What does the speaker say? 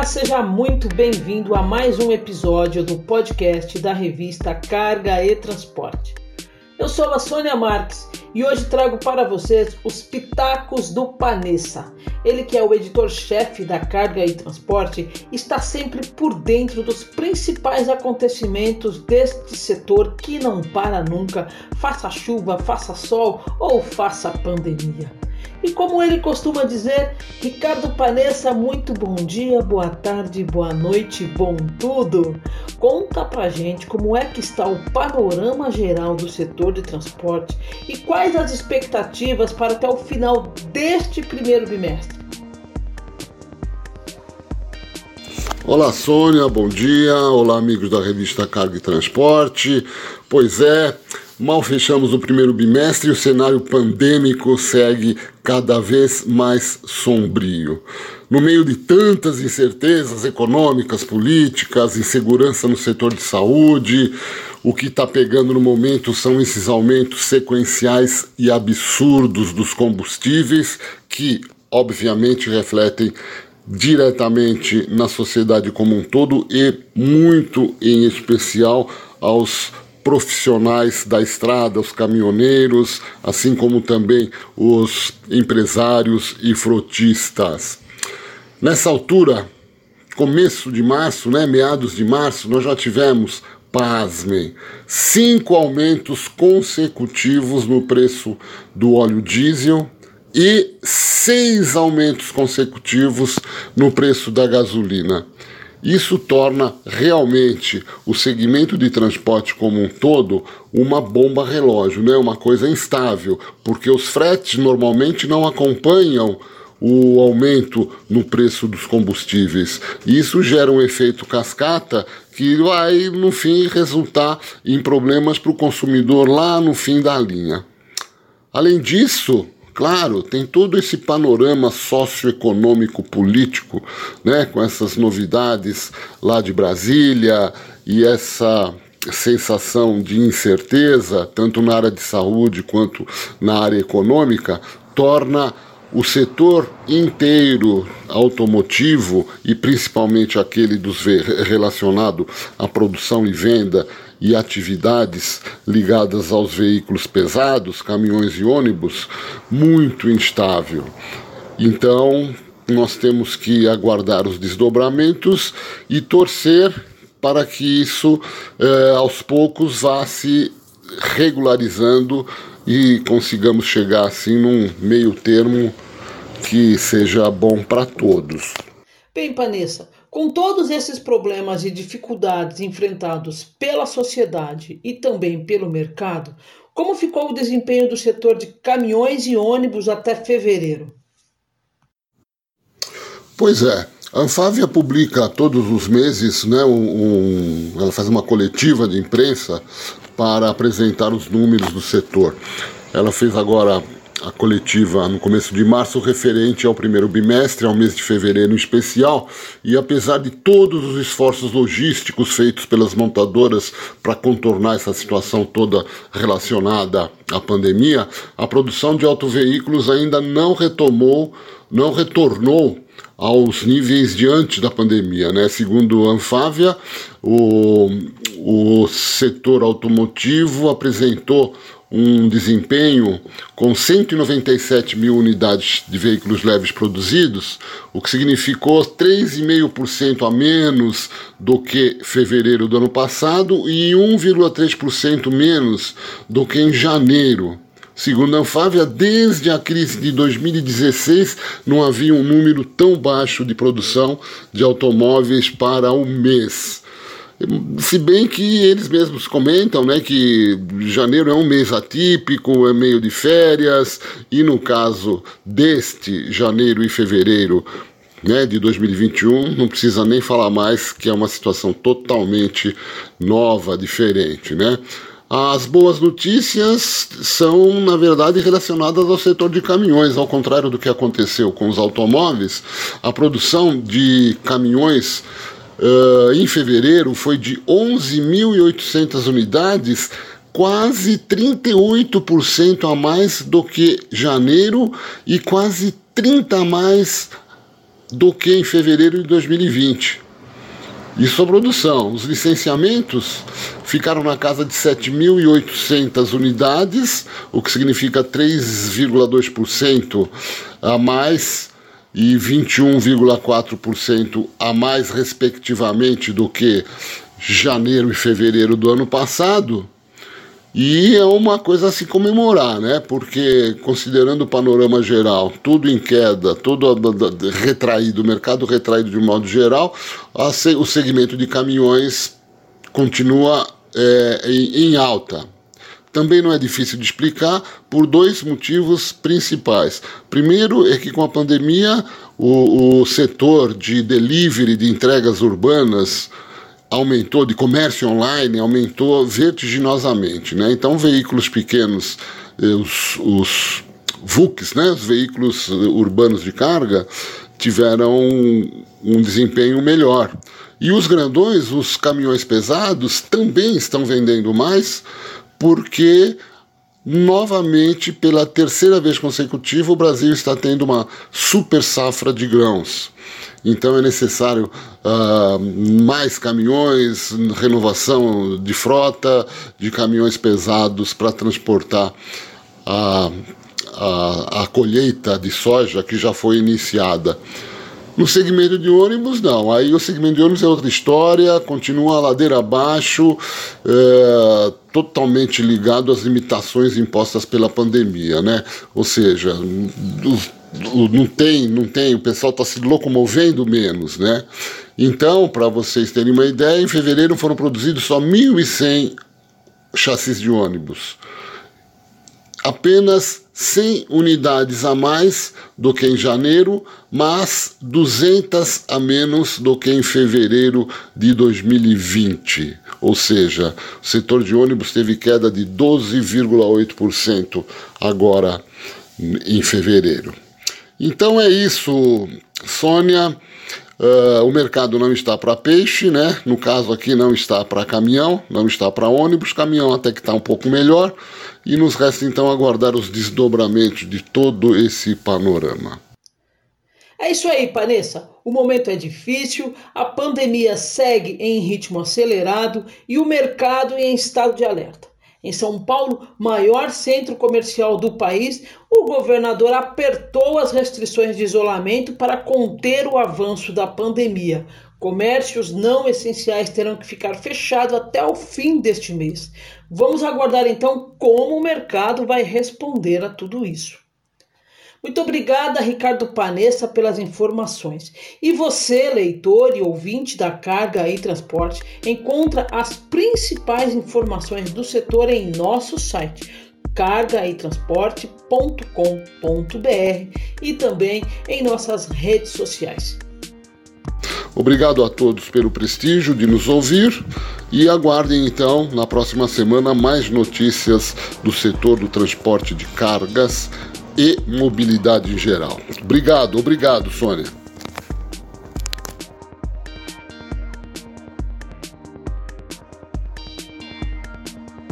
Olá, seja muito bem-vindo a mais um episódio do podcast da revista Carga e Transporte. Eu sou a Sônia Marques e hoje trago para vocês os pitacos do Panessa. Ele que é o editor-chefe da Carga e Transporte está sempre por dentro dos principais acontecimentos deste setor que não para nunca, faça chuva, faça sol ou faça pandemia. E como ele costuma dizer, Ricardo Panessa, muito bom dia, boa tarde, boa noite, bom tudo. Conta pra gente como é que está o panorama geral do setor de transporte e quais as expectativas para até o final deste primeiro bimestre. Olá Sônia, bom dia. Olá amigos da revista Carga e Transporte. Pois é, Mal fechamos o primeiro bimestre e o cenário pandêmico segue cada vez mais sombrio. No meio de tantas incertezas econômicas, políticas, insegurança no setor de saúde, o que está pegando no momento são esses aumentos sequenciais e absurdos dos combustíveis que, obviamente, refletem diretamente na sociedade como um todo e muito em especial aos profissionais da estrada, os caminhoneiros, assim como também os empresários e frotistas. Nessa altura, começo de março, né, meados de março, nós já tivemos, pasmem, cinco aumentos consecutivos no preço do óleo diesel e seis aumentos consecutivos no preço da gasolina. Isso torna realmente o segmento de transporte como um todo uma bomba relógio, né? uma coisa instável, porque os fretes normalmente não acompanham o aumento no preço dos combustíveis. Isso gera um efeito cascata que vai, no fim, resultar em problemas para o consumidor lá no fim da linha. Além disso, Claro, tem todo esse panorama socioeconômico político, né, com essas novidades lá de Brasília e essa sensação de incerteza, tanto na área de saúde quanto na área econômica, torna o setor inteiro automotivo e principalmente aquele dos relacionado à produção e venda e atividades ligadas aos veículos pesados, caminhões e ônibus, muito instável. Então, nós temos que aguardar os desdobramentos e torcer para que isso, eh, aos poucos, vá se regularizando e consigamos chegar assim num meio termo que seja bom para todos. Bem, Panessa, com todos esses problemas e dificuldades enfrentados pela sociedade e também pelo mercado, como ficou o desempenho do setor de caminhões e ônibus até fevereiro? Pois é, a Anfávia publica todos os meses, né, um, um, ela faz uma coletiva de imprensa para apresentar os números do setor. Ela fez agora a coletiva no começo de março referente ao primeiro bimestre, ao mês de fevereiro em especial, e apesar de todos os esforços logísticos feitos pelas montadoras para contornar essa situação toda relacionada à pandemia, a produção de autoveículos ainda não retomou, não retornou aos níveis de antes da pandemia. Né? Segundo a Anfávia, o, o setor automotivo apresentou um desempenho com 197 mil unidades de veículos leves produzidos, o que significou 3,5% a menos do que fevereiro do ano passado e 1,3% menos do que em janeiro. Segundo a Anfávia, desde a crise de 2016 não havia um número tão baixo de produção de automóveis para o mês. Se bem que eles mesmos comentam né, que janeiro é um mês atípico, é meio de férias, e no caso deste janeiro e fevereiro né, de 2021, não precisa nem falar mais que é uma situação totalmente nova, diferente. Né? As boas notícias são, na verdade, relacionadas ao setor de caminhões, ao contrário do que aconteceu com os automóveis, a produção de caminhões uh, em fevereiro foi de 11.800 unidades, quase 38% a mais do que janeiro e quase 30 a mais do que em fevereiro de 2020. Isso a produção. Os licenciamentos ficaram na casa de 7.800 unidades, o que significa 3,2% a mais e 21,4% a mais, respectivamente, do que janeiro e fevereiro do ano passado. E é uma coisa a se comemorar, né? Porque, considerando o panorama geral, tudo em queda, tudo retraído, o mercado retraído de modo geral, o segmento de caminhões continua é, em, em alta. Também não é difícil de explicar por dois motivos principais. Primeiro é que com a pandemia o, o setor de delivery de entregas urbanas aumentou, de comércio online, aumentou vertiginosamente. Né? Então, veículos pequenos, eh, os, os VUCs, né? os veículos urbanos de carga, tiveram um, um desempenho melhor. E os grandões, os caminhões pesados, também estão vendendo mais, porque novamente, pela terceira vez consecutiva, o Brasil está tendo uma super safra de grãos. Então é necessário uh, mais caminhões, renovação de frota, de caminhões pesados para transportar a, a, a colheita de soja que já foi iniciada. No segmento de ônibus, não. Aí o segmento de ônibus é outra história, continua a ladeira abaixo, é, totalmente ligado às limitações impostas pela pandemia, né? Ou seja, não tem, não tem, o pessoal está se locomovendo menos, né? Então, para vocês terem uma ideia, em fevereiro foram produzidos só 1.100 chassis de ônibus. Apenas 100 unidades a mais do que em janeiro, mas 200 a menos do que em fevereiro de 2020. Ou seja, o setor de ônibus teve queda de 12,8% agora em fevereiro. Então é isso, Sônia. Uh, o mercado não está para peixe, né? No caso aqui não está para caminhão, não está para ônibus, caminhão até que está um pouco melhor. E nos resta então aguardar os desdobramentos de todo esse panorama. É isso aí, Vanessa. O momento é difícil, a pandemia segue em ritmo acelerado e o mercado em estado de alerta. Em São Paulo, maior centro comercial do país, o governador apertou as restrições de isolamento para conter o avanço da pandemia. Comércios não essenciais terão que ficar fechados até o fim deste mês. Vamos aguardar então como o mercado vai responder a tudo isso. Muito obrigada, Ricardo Panessa, pelas informações. E você, leitor e ouvinte da Carga e Transporte, encontra as principais informações do setor em nosso site cargaetransporte.com.br e também em nossas redes sociais. Obrigado a todos pelo prestígio de nos ouvir e aguardem então na próxima semana mais notícias do setor do transporte de cargas e mobilidade em geral. Obrigado, obrigado, Sônia.